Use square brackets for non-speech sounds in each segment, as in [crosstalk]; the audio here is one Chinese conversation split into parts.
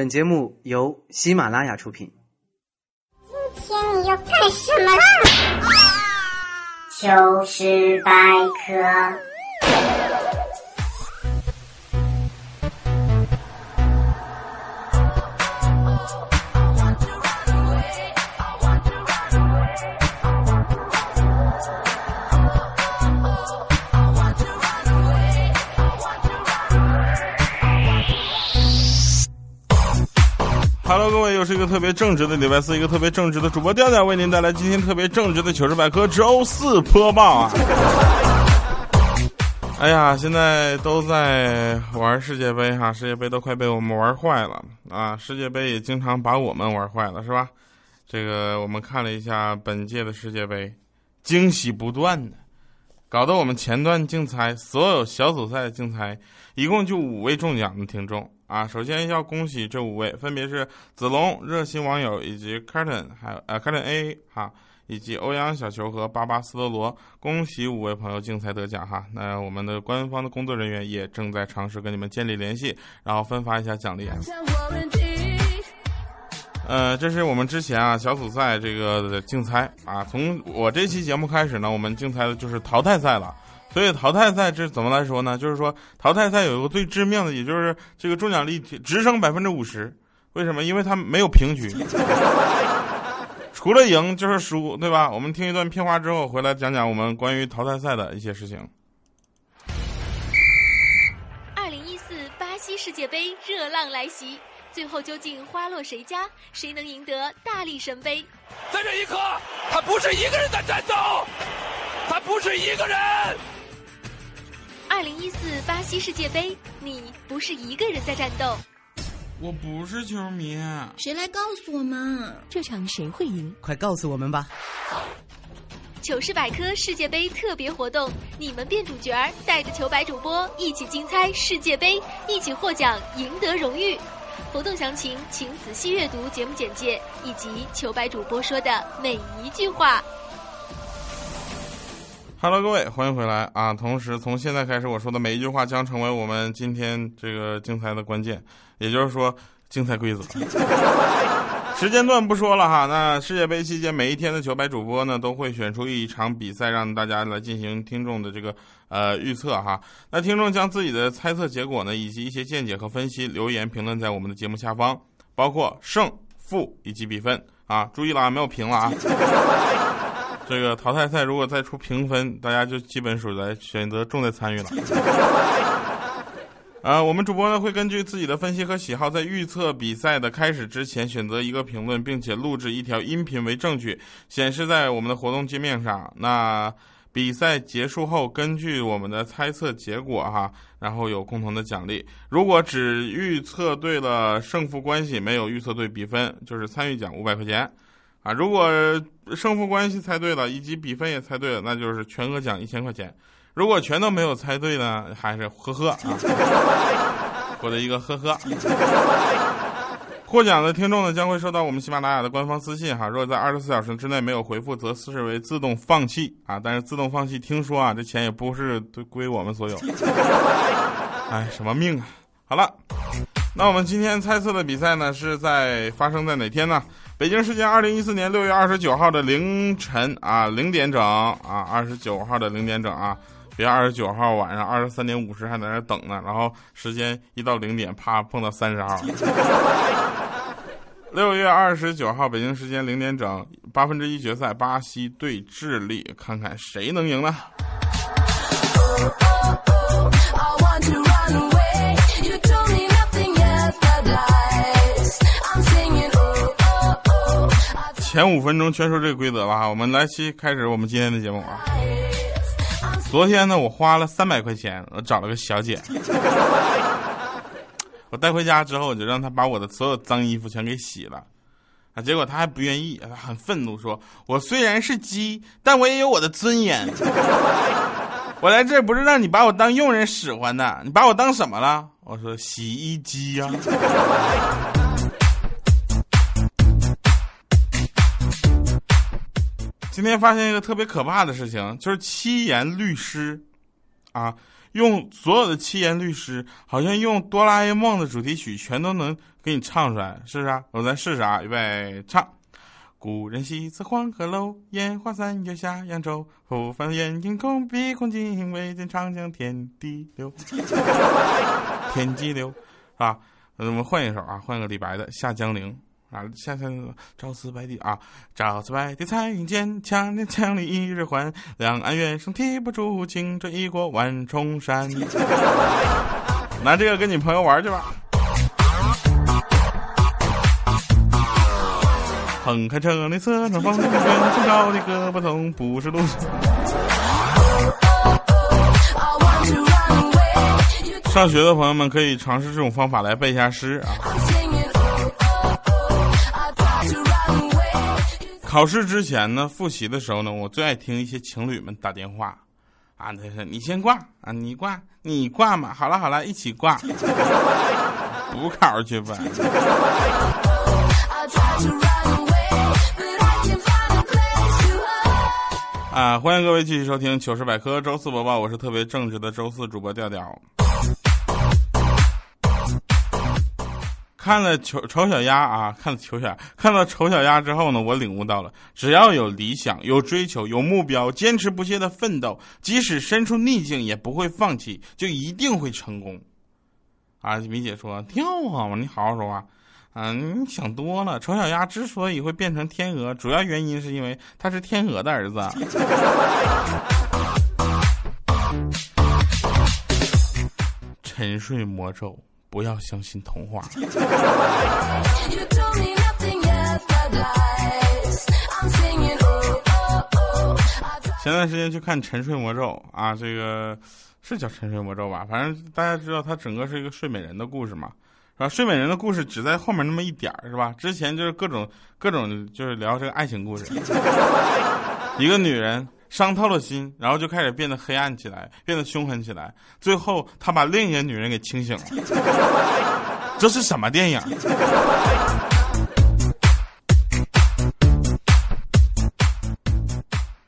本节目由喜马拉雅出品。今天你要干什么啦？糗事百科。又是一个特别正直的礼拜四，一个特别正直的主播调调为您带来今天特别正直的糗事百科周四播报啊！哎呀，现在都在玩世界杯哈，世界杯都快被我们玩坏了啊！世界杯也经常把我们玩坏了，是吧？这个我们看了一下本届的世界杯，惊喜不断的，搞得我们前段竞猜所有小组赛的竞猜，一共就五位中奖的听众。啊，首先要恭喜这五位，分别是子龙、热心网友以及 Carton，还有呃 Carton A 哈，以及欧阳小球和巴巴斯特罗，恭喜五位朋友竞猜得奖哈。那我们的官方的工作人员也正在尝试跟你们建立联系，然后分发一下奖励。呃，这是我们之前啊小组赛这个竞猜啊，从我这期节目开始呢，我们竞猜的就是淘汰赛了。所以淘汰赛这怎么来说呢？就是说淘汰赛有一个最致命的，也就是这个中奖率直升百分之五十。为什么？因为它没有平局，[laughs] 除了赢就是输，对吧？我们听一段片花之后回来讲讲我们关于淘汰赛的一些事情。二零一四巴西世界杯热浪来袭，最后究竟花落谁家？谁能赢得大力神杯？在这一刻，他不是一个人在战斗，他不是一个人。二零一四巴西世界杯，你不是一个人在战斗。我不是球迷，谁来告诉我们？这场谁会赢？快告诉我们吧！糗事百科世界杯特别活动，你们变主角儿，带着糗百主播一起竞猜世界杯，一起获奖，赢得荣誉。活动详情请仔细阅读节目简介以及糗百主播说的每一句话。Hello，各位，欢迎回来啊！同时，从现在开始，我说的每一句话将成为我们今天这个竞猜的关键，也就是说，竞猜规则。[laughs] 时间段不说了哈，那世界杯期间每一天的球白主播呢，都会选出一场比赛，让大家来进行听众的这个呃预测哈。那听众将自己的猜测结果呢，以及一些见解和分析留言评论在我们的节目下方，包括胜负以及比分啊。注意了啊，没有评了啊。[laughs] 这个淘汰赛如果再出评分，大家就基本属于选择重在参与了。呃，[laughs] 我们主播呢会根据自己的分析和喜好，在预测比赛的开始之前选择一个评论，并且录制一条音频为证据，显示在我们的活动界面上。那比赛结束后，根据我们的猜测结果哈，然后有共同的奖励。如果只预测对了胜负关系，没有预测对比分，就是参与奖五百块钱。啊，如果胜负关系猜对了，以及比分也猜对了，那就是全额奖一千块钱。如果全都没有猜对呢，还是呵呵啊，获得一个呵呵。获奖的听众呢，将会收到我们喜马拉雅的官方私信哈。如果在二十四小时之内没有回复，则视为自动放弃啊。但是自动放弃，听说啊，这钱也不是都归我们所有。哎，什么命啊！好了，那我们今天猜测的比赛呢，是在发生在哪天呢？北京时间二零一四年六月二十九号的凌晨啊零点整啊，二十九号的零点整啊，别二十九号晚上二十三点五十还在那等呢，然后时间一到零点，啪碰到三十号。[laughs] 六月二十九号北京时间零点整，八分之一决赛，巴西对智利，看看谁能赢呢？前五分钟全说这个规则了哈，我们来期开始我们今天的节目啊。昨天呢，我花了三百块钱，我找了个小姐，[laughs] 我带回家之后，我就让她把我的所有脏衣服全给洗了，啊，结果她还不愿意，她很愤怒说：“我虽然是鸡，但我也有我的尊严。[laughs] 我来这不是让你把我当佣人使唤的，你把我当什么了？”我说：“洗衣机呀、今天发现一个特别可怕的事情，就是七言律诗，啊，用所有的七言律诗，好像用哆啦 A 梦的主题曲全都能给你唱出来，是不是啊？我再试试啊，预备唱。古人西辞黄鹤楼，烟花三月下扬州。忽翻眼映空，碧空尽，唯见长江天地流。[laughs] 天际流，是吧？我们换一首啊，换个李白的《下江陵》啊，下江陵，朝辞白帝啊，朝辞白帝彩云间，千年千里一日还，两岸猿声啼不住，轻舟已过万重山。[laughs] 拿这个跟你朋友玩去吧。横看成岭侧成峰，远处高低各不同，不是路。[laughs] 上学的朋友们可以尝试这种方法来背一下诗啊。考试之前呢，复习的时候呢，我最爱听一些情侣们打电话，啊，他说你先挂啊，你挂，你挂嘛，好了好了，一起挂，[laughs] 补考去吧。啊，欢迎各位继续收听糗事百科周四播报，我是特别正直的周四主播调调。看了丑丑小鸭啊，看了丑小鸭看到丑小鸭之后呢，我领悟到了，只要有理想、有追求、有目标，坚持不懈的奋斗，即使身处逆境也不会放弃，就一定会成功。啊，米姐说挺好嘛，你好好说话。嗯，你想多了。丑小鸭之所以会变成天鹅，主要原因是因为他是天鹅的儿子。[laughs] 沉睡魔咒，不要相信童话。[laughs] 前段时间去看《沉睡魔咒》啊，这个是叫《沉睡魔咒》吧？反正大家知道，它整个是一个睡美人的故事嘛。啊，睡美人的故事只在后面那么一点儿，是吧？之前就是各种各种，就是聊这个爱情故事。[laughs] 一个女人伤透了心，然后就开始变得黑暗起来，变得凶狠起来，最后他把另一个女人给清醒了。[laughs] 这是什么电影？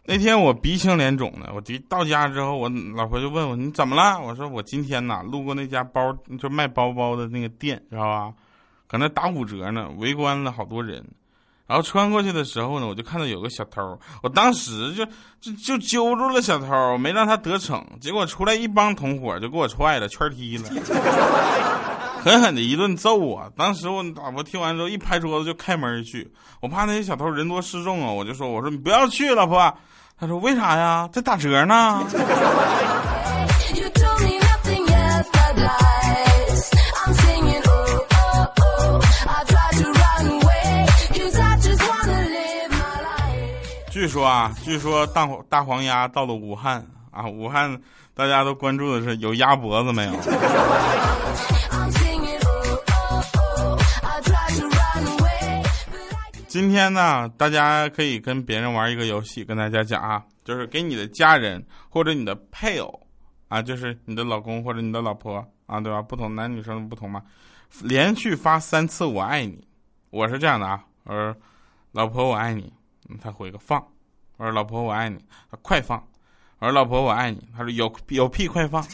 那天我鼻青脸肿的，我到家之后，我老婆就问我你怎么了？我说我今天呐路过那家包就卖包包的那个店，知道吧？搁那打五折呢，围观了好多人。然后穿过去的时候呢，我就看到有个小偷，我当时就就就揪住了小偷，没让他得逞。结果出来一帮同伙就给我踹了，圈踢了，[laughs] 狠狠的一顿揍我。当时我老婆听完之后一拍桌子就开门去，我怕那些小偷人多势众啊，我就说我说你不要去，老婆。他说：“为啥呀？在打折呢。”据说啊，据说大大黄鸭到了武汉啊，武汉大家都关注的是有鸭脖子没有。今天呢，大家可以跟别人玩一个游戏，跟大家讲啊，就是给你的家人或者你的配偶啊，就是你的老公或者你的老婆啊，对吧？不同男女生不同嘛，连续发三次“我爱你”。我是这样的啊，我说老婆我爱你，他回个放。我说老婆我爱你，他快放。我说老婆我爱你，他说有有屁快放。[laughs]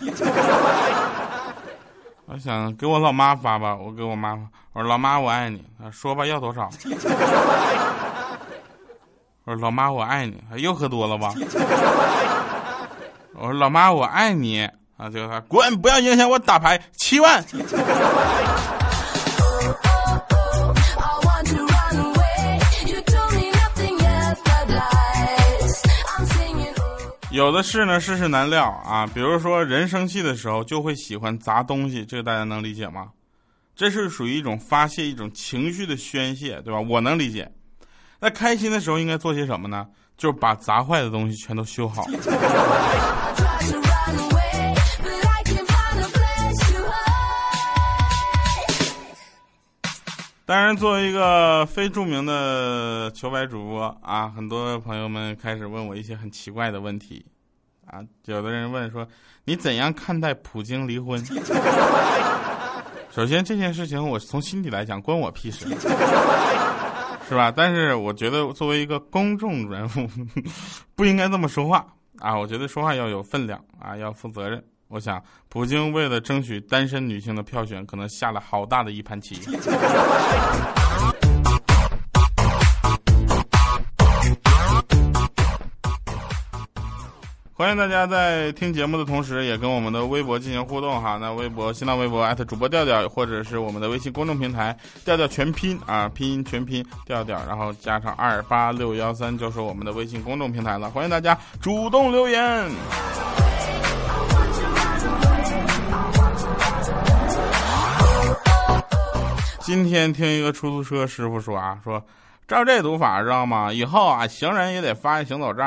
我想给我老妈发吧，我给我妈发，我说老妈我爱你，说吧要多少？[laughs] 我说老妈我爱你，又喝多了吧？我说老妈我爱你，啊就他滚，不要影响我打牌，七万。[laughs] 有的事呢，世事难料啊。比如说，人生气的时候就会喜欢砸东西，这个大家能理解吗？这是属于一种发泄、一种情绪的宣泄，对吧？我能理解。那开心的时候应该做些什么呢？就是把砸坏的东西全都修好。当然，作为一个非著名的球白主播啊，很多朋友们开始问我一些很奇怪的问题，啊，有的人问说，你怎样看待普京离婚？首先，这件事情我从心底来讲，关我屁事，是吧？但是我觉得作为一个公众人物，不应该这么说话啊！我觉得说话要有分量啊，要负责任我想，普京为了争取单身女性的票选，可能下了好大的一盘棋。[laughs] 欢迎大家在听节目的同时，也跟我们的微博进行互动哈。那微博、新浪微博艾特主播调调，或者是我们的微信公众平台调调全拼啊，拼音全拼调调，然后加上二八六幺三，就是我们的微信公众平台了。欢迎大家主动留言。今天听一个出租车师傅说啊，说照这读法知道吗？以后啊，行人也得发一行走证。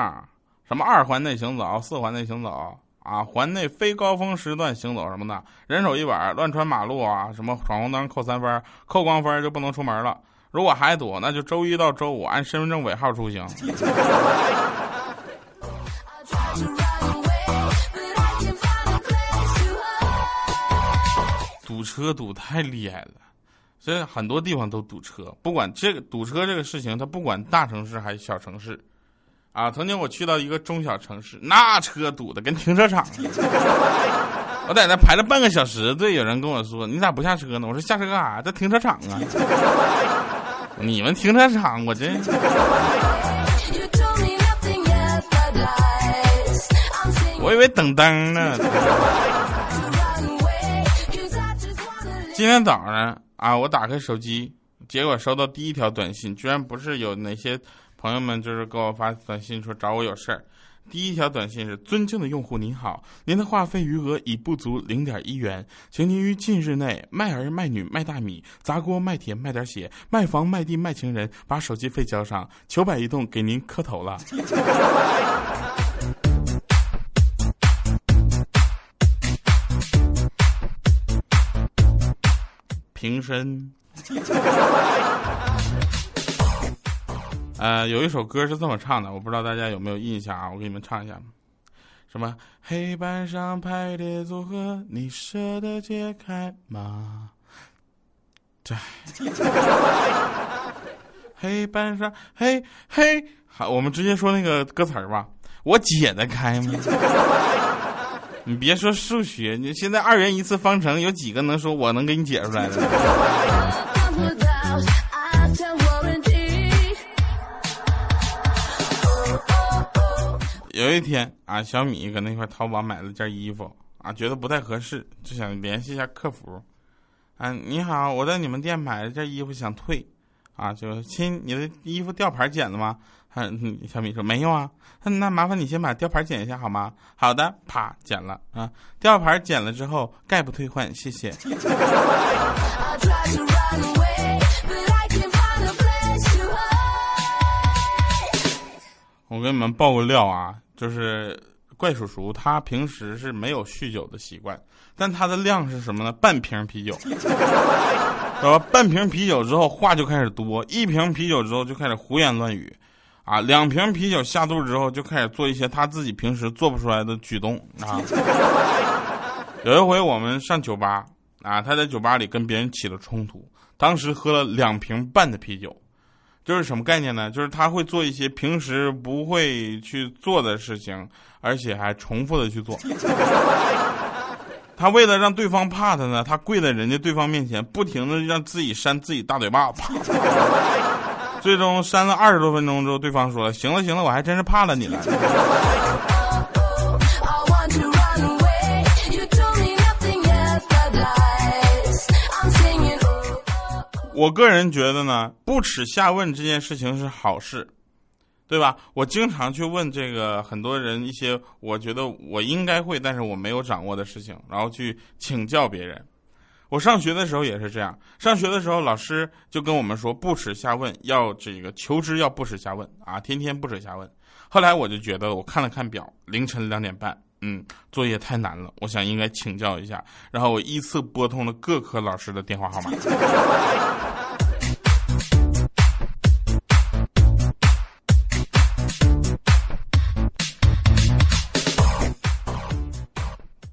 什么二环内行走，四环内行走啊，环内非高峰时段行走什么的，人手一本，乱穿马路啊，什么闯红灯扣三分，扣光分就不能出门了。如果还堵，那就周一到周五按身份证尾号出行。堵车堵太厉害了，所以很多地方都堵车。不管这个堵车这个事情，它不管大城市还是小城市。啊，曾经我去到一个中小城市，那车堵的跟停车场似的。我在那排了半个小时队，有人跟我说：“你咋不下车呢？”我说：“下车干啥？在停车场啊。”你们停车场，我真。我以为等灯呢。今天早上啊，我打开手机，结果收到第一条短信，居然不是有哪些。朋友们就是给我发短信说找我有事儿。第一条短信是：尊敬的用户您好，您的话费余额已不足零点一元，请您于近日内卖儿卖女卖大米砸锅卖铁卖点血卖房卖地卖情人，把手机费交上。求百移动给您磕头了。[laughs] 平身。[laughs] 呃，有一首歌是这么唱的，我不知道大家有没有印象啊？我给你们唱一下，什么黑板上排列组合，你舍得解开吗？对，黑板上，嘿嘿，好，我们直接说那个歌词儿吧。我解得开吗？你别说数学，你现在二元一次方程有几个能说我能给你解出来的？有一天啊，小米搁那块淘宝买了件衣服啊，觉得不太合适，就想联系一下客服。啊，你好，我在你们店买了件衣服，想退。啊，就亲，你的衣服吊牌剪了吗？嗯，小米说没有啊。那麻烦你先把吊牌剪一下好吗？好的，啪，剪了啊。吊牌剪了之后，概不退换，谢谢。[laughs] 我给你们爆个料啊！就是怪叔叔，他平时是没有酗酒的习惯，但他的量是什么呢？半瓶啤酒，是吧？半瓶啤酒之后话就开始多，一瓶啤酒之后就开始胡言乱语，啊，两瓶啤酒下肚之后就开始做一些他自己平时做不出来的举动啊。[laughs] 有一回我们上酒吧啊，他在酒吧里跟别人起了冲突，当时喝了两瓶半的啤酒。就是什么概念呢？就是他会做一些平时不会去做的事情，而且还重复的去做。[laughs] 他为了让对方怕他呢，他跪在人家对方面前，不停的让自己扇自己大嘴巴子。[laughs] [laughs] 最终删了二十多分钟之后，对方说：“行了行了，我还真是怕了你了。[laughs] ”我个人觉得呢，不耻下问这件事情是好事，对吧？我经常去问这个很多人一些我觉得我应该会，但是我没有掌握的事情，然后去请教别人。我上学的时候也是这样，上学的时候老师就跟我们说，不耻下问，要这个求知要不耻下问啊，天天不耻下问。后来我就觉得，我看了看表，凌晨两点半，嗯，作业太难了，我想应该请教一下，然后我依次拨通了各科老师的电话号码。[laughs]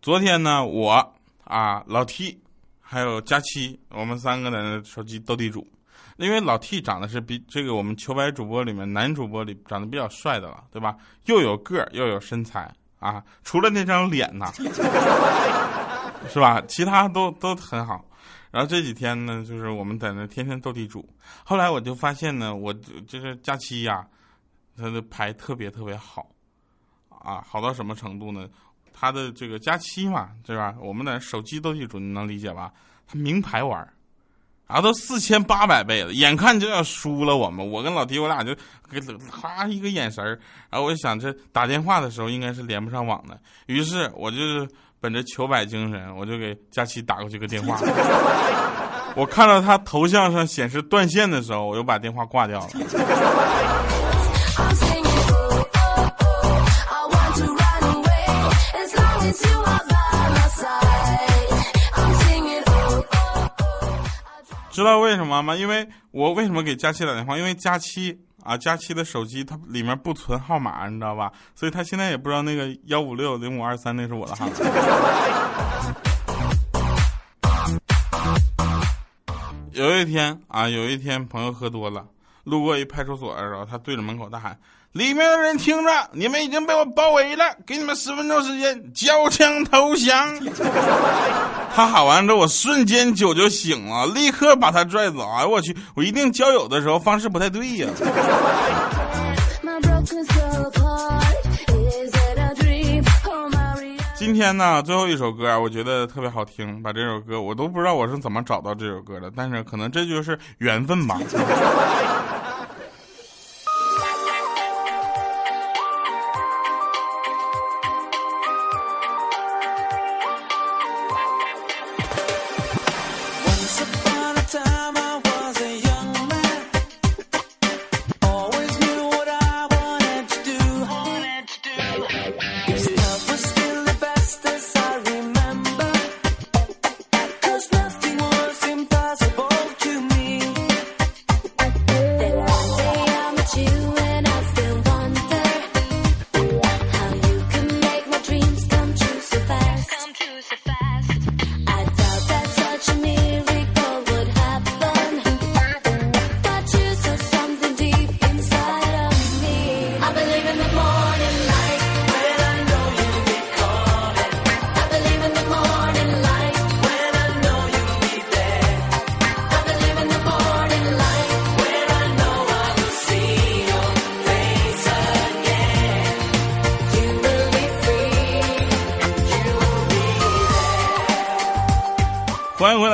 昨天呢，我啊老 T，还有佳期，我们三个在那手机斗地主。因为老 T 长得是比这个我们球白主播里面男主播里长得比较帅的了，对吧？又有个儿又有身材啊，除了那张脸呐，[laughs] 是吧？其他都都很好。然后这几天呢，就是我们在那天天斗地主。后来我就发现呢，我就是假期呀，他的牌特别特别好，啊，好到什么程度呢？他的这个假期嘛，对吧？我们的手机斗地主，你能理解吧？他名牌玩然后都四千八百倍了，眼看就要输了。我们，我跟老弟，我俩就给哈一个眼神儿，然后我就想，这打电话的时候应该是连不上网的，于是我就是本着求百精神，我就给佳琪打过去个电话。[laughs] 我看到他头像上显示断线的时候，我又把电话挂掉了。知道为什么吗？因为我为什么给佳期打电话？因为佳期啊，佳期的手机它里面不存号码，你知道吧？所以他现在也不知道那个幺五六零五二三那是我的号码。有一天啊，有一天朋友喝多了，路过一派出所的时候，他对着门口大喊。里面的人听着，你们已经被我包围了，给你们十分钟时间交枪投降。[laughs] 他喊完之后，我瞬间酒就醒了，立刻把他拽走。哎，我去，我一定交友的时候方式不太对呀。[laughs] 今天呢，最后一首歌，我觉得特别好听，把这首歌我都不知道我是怎么找到这首歌的，但是可能这就是缘分吧。[laughs]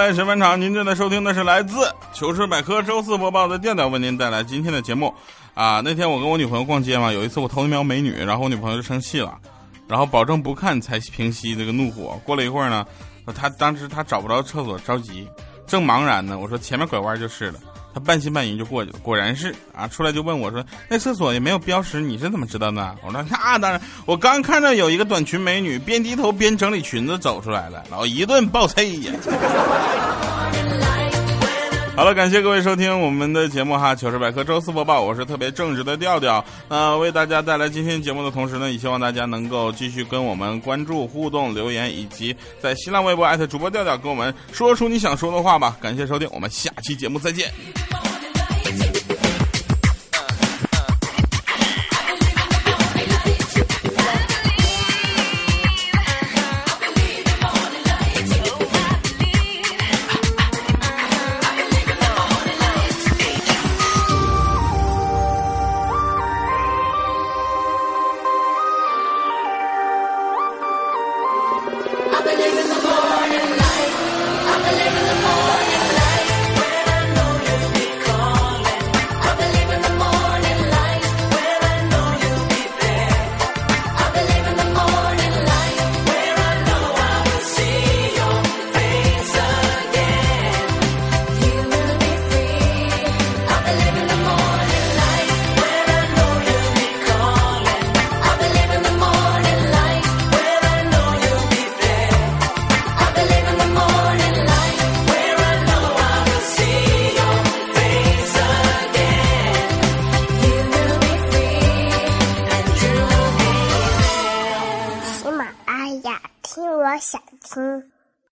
来，神饭场。您正在收听的是来自糗事百科周四播报的调调，为您带来今天的节目。啊，那天我跟我女朋友逛街嘛，有一次我偷瞄美女，然后我女朋友就生气了，然后保证不看才平息这个怒火。过了一会儿呢，她当时她找不着厕所，着急，正茫然呢，我说前面拐弯就是了。他半信半疑就过去了，果然是啊，出来就问我说：“那厕所也没有标识，你是怎么知道的？”我说：“那当然，我刚看到有一个短裙美女边低头边整理裙子走出来了，然后一顿暴啐呀。”好了，感谢各位收听我们的节目哈，糗事百科周四播报，我是特别正直的调调。那为大家带来今天节目的同时呢，也希望大家能够继续跟我们关注、互动、留言，以及在新浪微博艾特主播调调，跟我们说出你想说的话吧。感谢收听，我们下期节目再见。